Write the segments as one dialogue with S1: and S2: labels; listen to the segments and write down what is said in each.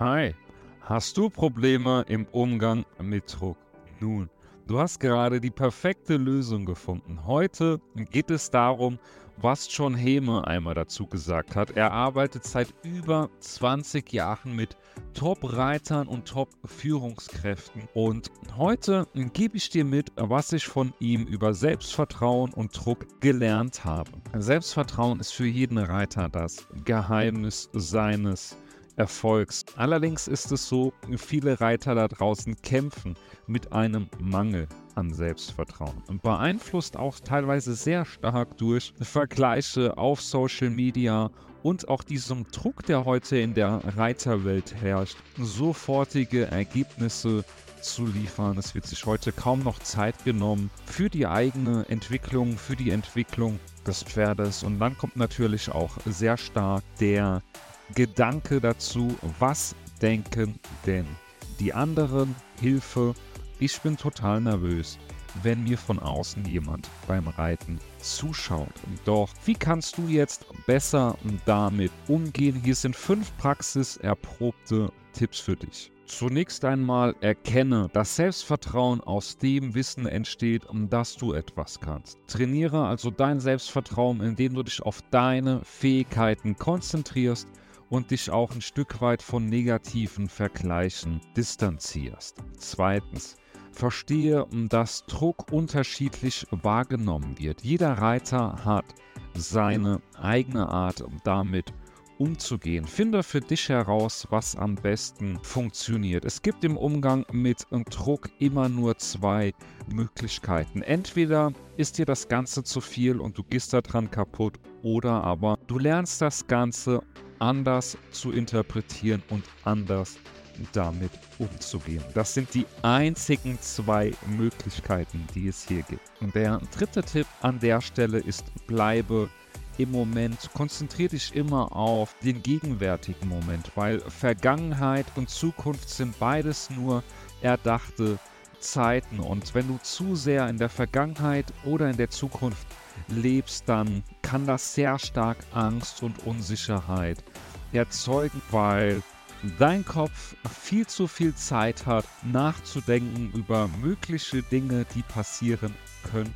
S1: Hi, hast du Probleme im Umgang mit Druck? Nun, du hast gerade die perfekte Lösung gefunden. Heute geht es darum, was John Heme einmal dazu gesagt hat. Er arbeitet seit über 20 Jahren mit Top-Reitern und Top-Führungskräften. Und heute gebe ich dir mit, was ich von ihm über Selbstvertrauen und Druck gelernt habe. Selbstvertrauen ist für jeden Reiter das Geheimnis seines Erfolgs. Allerdings ist es so, viele Reiter da draußen kämpfen mit einem Mangel an Selbstvertrauen und beeinflusst auch teilweise sehr stark durch Vergleiche auf Social Media und auch diesem Druck, der heute in der Reiterwelt herrscht, sofortige Ergebnisse zu liefern. Es wird sich heute kaum noch Zeit genommen für die eigene Entwicklung, für die Entwicklung des Pferdes. Und dann kommt natürlich auch sehr stark der Gedanke dazu, was denken denn die anderen? Hilfe, ich bin total nervös, wenn mir von außen jemand beim Reiten zuschaut. Doch wie kannst du jetzt besser damit umgehen? Hier sind fünf praxiserprobte Tipps für dich. Zunächst einmal erkenne, dass Selbstvertrauen aus dem Wissen entsteht, dass du etwas kannst. Trainiere also dein Selbstvertrauen, indem du dich auf deine Fähigkeiten konzentrierst und dich auch ein Stück weit von negativen Vergleichen distanzierst. Zweitens, verstehe, dass Druck unterschiedlich wahrgenommen wird. Jeder Reiter hat seine eigene Art, damit umzugehen. Finde für dich heraus, was am besten funktioniert. Es gibt im Umgang mit Druck immer nur zwei Möglichkeiten. Entweder ist dir das Ganze zu viel und du gehst daran kaputt, oder aber du lernst das Ganze anders zu interpretieren und anders damit umzugehen. Das sind die einzigen zwei Möglichkeiten, die es hier gibt. Und der dritte Tipp an der Stelle ist, bleibe im Moment, konzentriere dich immer auf den gegenwärtigen Moment, weil Vergangenheit und Zukunft sind beides nur erdachte Zeiten. Und wenn du zu sehr in der Vergangenheit oder in der Zukunft lebst, dann kann das sehr stark Angst und Unsicherheit erzeugen, weil dein Kopf viel zu viel Zeit hat, nachzudenken über mögliche Dinge, die passieren könnten.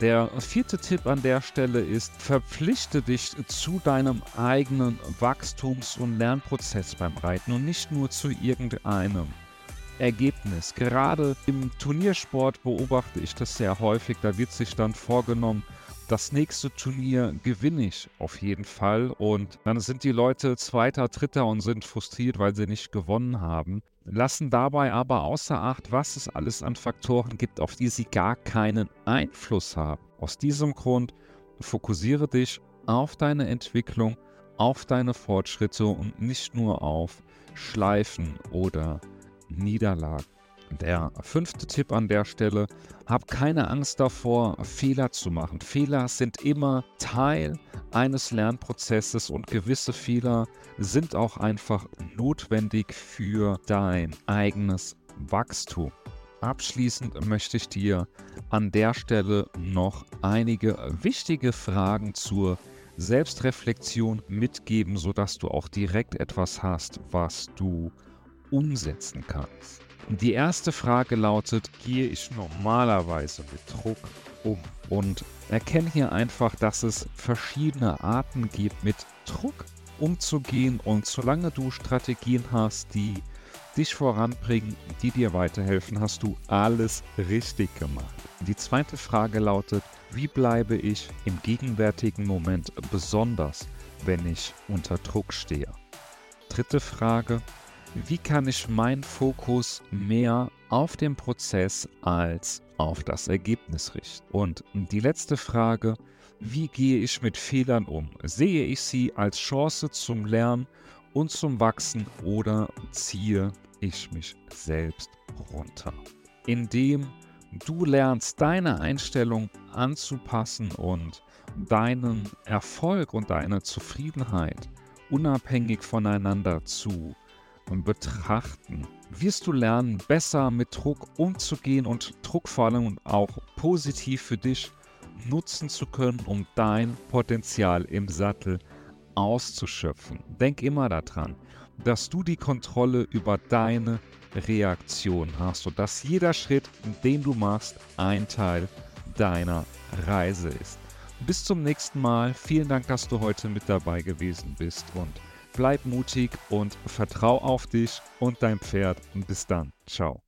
S1: Der vierte Tipp an der Stelle ist, verpflichte dich zu deinem eigenen Wachstums- und Lernprozess beim Reiten und nicht nur zu irgendeinem. Ergebnis. Gerade im Turniersport beobachte ich das sehr häufig. Da wird sich dann vorgenommen, das nächste Turnier gewinne ich auf jeden Fall. Und dann sind die Leute Zweiter, Dritter und sind frustriert, weil sie nicht gewonnen haben. Lassen dabei aber außer Acht, was es alles an Faktoren gibt, auf die sie gar keinen Einfluss haben. Aus diesem Grund fokussiere dich auf deine Entwicklung, auf deine Fortschritte und nicht nur auf Schleifen oder Niederlagen. Der fünfte Tipp an der Stelle, hab keine Angst davor, Fehler zu machen. Fehler sind immer Teil eines Lernprozesses und gewisse Fehler sind auch einfach notwendig für dein eigenes Wachstum. Abschließend möchte ich dir an der Stelle noch einige wichtige Fragen zur Selbstreflexion mitgeben, sodass du auch direkt etwas hast, was du umsetzen kannst. Die erste Frage lautet, gehe ich normalerweise mit Druck um? Und erkenne hier einfach, dass es verschiedene Arten gibt, mit Druck umzugehen. Und solange du Strategien hast, die dich voranbringen, die dir weiterhelfen, hast du alles richtig gemacht. Die zweite Frage lautet, wie bleibe ich im gegenwärtigen Moment besonders, wenn ich unter Druck stehe? Dritte Frage, wie kann ich meinen Fokus mehr auf den Prozess als auf das Ergebnis richten? Und die letzte Frage, wie gehe ich mit Fehlern um? Sehe ich sie als Chance zum Lernen und zum Wachsen oder ziehe ich mich selbst runter? Indem du lernst, deine Einstellung anzupassen und deinen Erfolg und deine Zufriedenheit unabhängig voneinander zu betrachten, wirst du lernen, besser mit Druck umzugehen und Druck vor allem auch positiv für dich nutzen zu können, um dein Potenzial im Sattel auszuschöpfen. Denk immer daran, dass du die Kontrolle über deine Reaktion hast und dass jeder Schritt, den du machst, ein Teil deiner Reise ist. Bis zum nächsten Mal. Vielen Dank, dass du heute mit dabei gewesen bist und bleib mutig und vertrau auf dich und dein Pferd. Bis dann. Ciao.